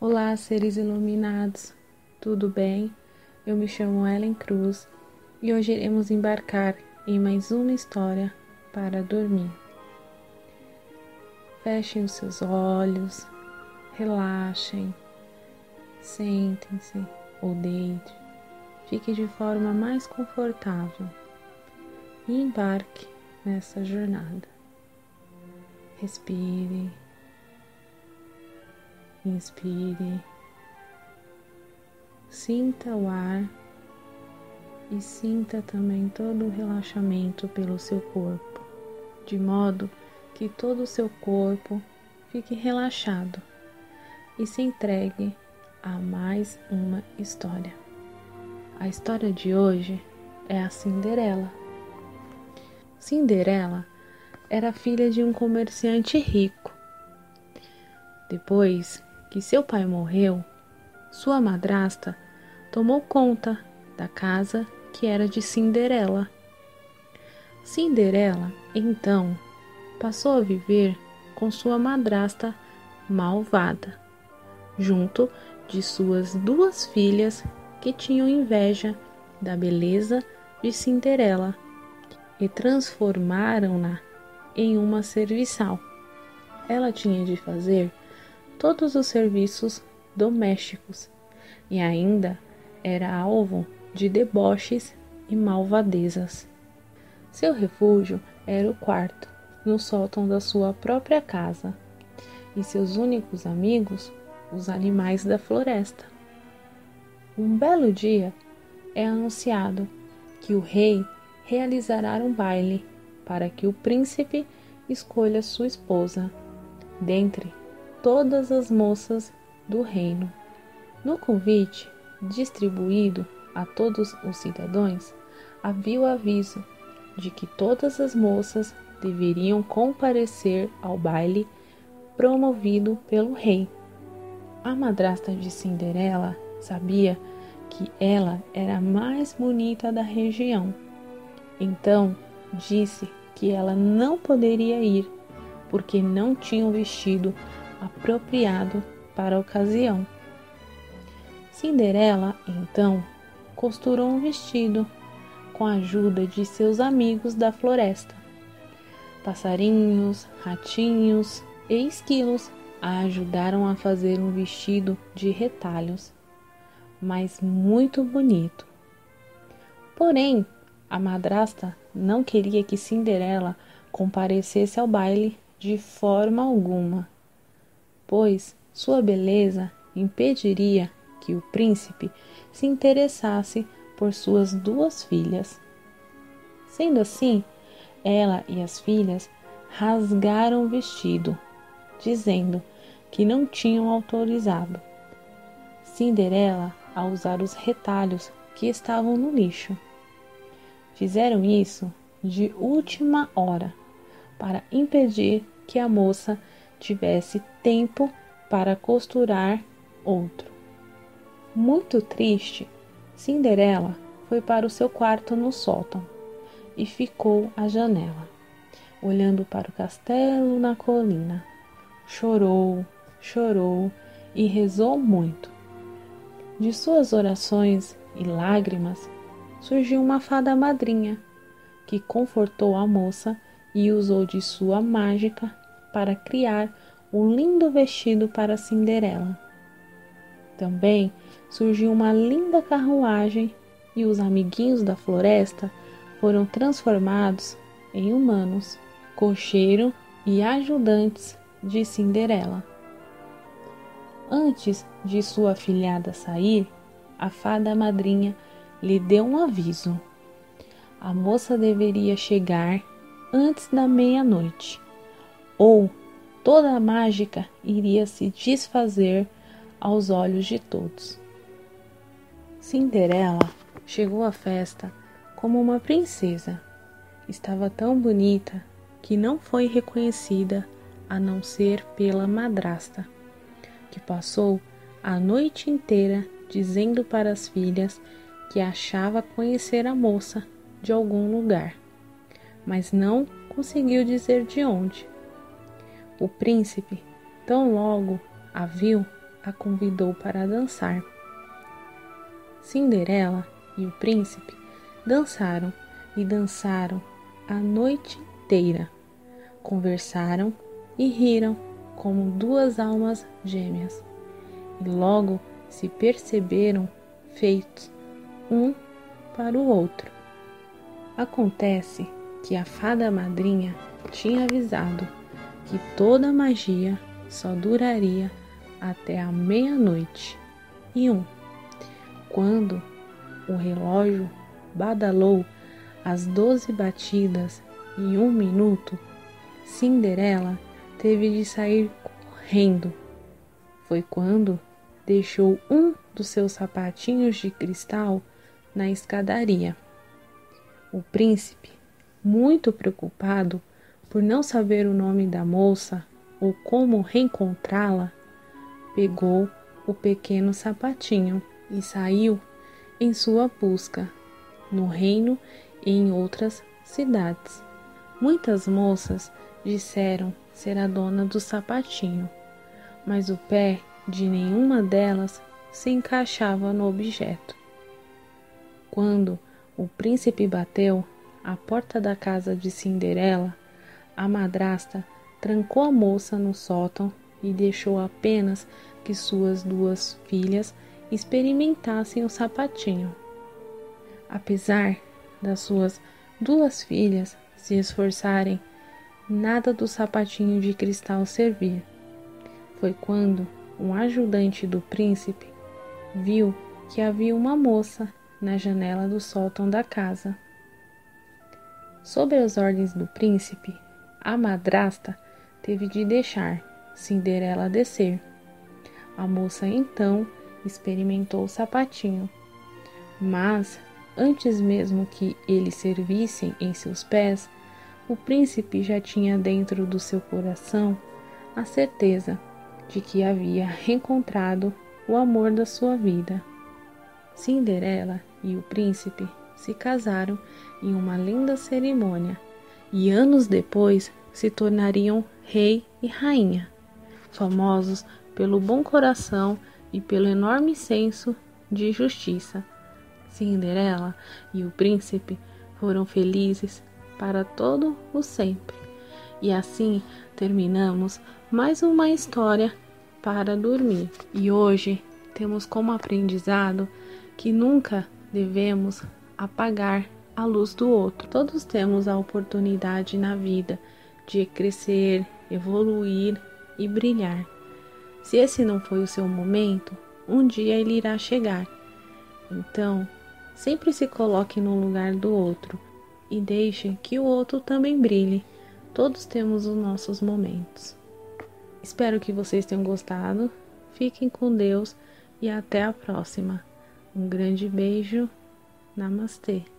Olá, seres iluminados, tudo bem? Eu me chamo Ellen Cruz e hoje iremos embarcar em mais uma história para dormir. Fechem os seus olhos, relaxem, sentem-se ou deite, fique de forma mais confortável e embarque nessa jornada. Respire Inspire, sinta o ar e sinta também todo o relaxamento pelo seu corpo, de modo que todo o seu corpo fique relaxado e se entregue a mais uma história. A história de hoje é a Cinderela. Cinderela era filha de um comerciante rico. Depois que seu pai morreu, sua madrasta tomou conta da casa que era de Cinderela. Cinderela, então, passou a viver com sua madrasta malvada, junto de suas duas filhas que tinham inveja da beleza de Cinderela e transformaram-na em uma serviçal. Ela tinha de fazer todos os serviços domésticos e ainda era alvo de deboches e malvadezas. Seu refúgio era o quarto, no sótão da sua própria casa, e seus únicos amigos, os animais da floresta. Um belo dia é anunciado que o rei realizará um baile para que o príncipe escolha sua esposa dentre todas as moças do reino. No convite distribuído a todos os cidadãos, havia o aviso de que todas as moças deveriam comparecer ao baile promovido pelo rei. A madrasta de Cinderela sabia que ela era a mais bonita da região. Então disse que ela não poderia ir porque não tinha um vestido apropriado para a ocasião. Cinderela, então, costurou um vestido com a ajuda de seus amigos da floresta. Passarinhos, ratinhos e esquilos a ajudaram a fazer um vestido de retalhos, mas muito bonito. Porém, a madrasta não queria que Cinderela comparecesse ao baile de forma alguma pois sua beleza impediria que o príncipe se interessasse por suas duas filhas. Sendo assim, ela e as filhas rasgaram o vestido, dizendo que não tinham autorizado Cinderela a usar os retalhos que estavam no lixo. Fizeram isso de última hora para impedir que a moça tivesse tempo para costurar outro. Muito triste, Cinderela foi para o seu quarto no sótão e ficou à janela, olhando para o castelo na colina. Chorou, chorou e rezou muito. De suas orações e lágrimas surgiu uma fada madrinha que confortou a moça e usou de sua mágica para criar um lindo vestido para Cinderela. Também surgiu uma linda carruagem e os amiguinhos da floresta foram transformados em humanos, cocheiro e ajudantes de Cinderela. Antes de sua afilhada sair, a fada madrinha lhe deu um aviso. A moça deveria chegar antes da meia-noite ou toda a mágica iria se desfazer aos olhos de todos. Cinderela chegou à festa como uma princesa. Estava tão bonita que não foi reconhecida a não ser pela madrasta, que passou a noite inteira dizendo para as filhas que achava conhecer a moça de algum lugar, mas não conseguiu dizer de onde. O príncipe, tão logo a viu, a convidou para dançar. Cinderela e o príncipe dançaram e dançaram a noite inteira. Conversaram e riram como duas almas gêmeas. E logo se perceberam feitos um para o outro. Acontece que a fada madrinha tinha avisado que toda magia só duraria até a meia-noite e um. Quando o relógio badalou as doze batidas em um minuto, Cinderela teve de sair correndo. Foi quando deixou um dos seus sapatinhos de cristal na escadaria. O príncipe, muito preocupado por não saber o nome da moça ou como reencontrá-la, pegou o pequeno sapatinho e saiu em sua busca no reino e em outras cidades. Muitas moças disseram ser a dona do sapatinho, mas o pé de nenhuma delas se encaixava no objeto. Quando o príncipe bateu à porta da casa de Cinderela, a madrasta trancou a moça no sótão e deixou apenas que suas duas filhas experimentassem o sapatinho. Apesar das suas duas filhas se esforçarem, nada do sapatinho de cristal servia. Foi quando um ajudante do príncipe viu que havia uma moça na janela do sótão da casa. Sob as ordens do príncipe, a madrasta teve de deixar Cinderela descer. A moça então experimentou o sapatinho, mas antes mesmo que eles servissem em seus pés, o príncipe já tinha dentro do seu coração a certeza de que havia reencontrado o amor da sua vida. Cinderela e o príncipe se casaram em uma linda cerimônia e anos depois se tornariam rei e rainha, famosos pelo bom coração e pelo enorme senso de justiça. Cinderela e o príncipe foram felizes para todo o sempre. E assim terminamos mais uma história para dormir. E hoje temos como aprendizado que nunca devemos apagar a luz do outro. Todos temos a oportunidade na vida de crescer, evoluir e brilhar. Se esse não foi o seu momento, um dia ele irá chegar. Então, sempre se coloque no lugar do outro e deixe que o outro também brilhe. Todos temos os nossos momentos. Espero que vocês tenham gostado. Fiquem com Deus e até a próxima. Um grande beijo. Namastê.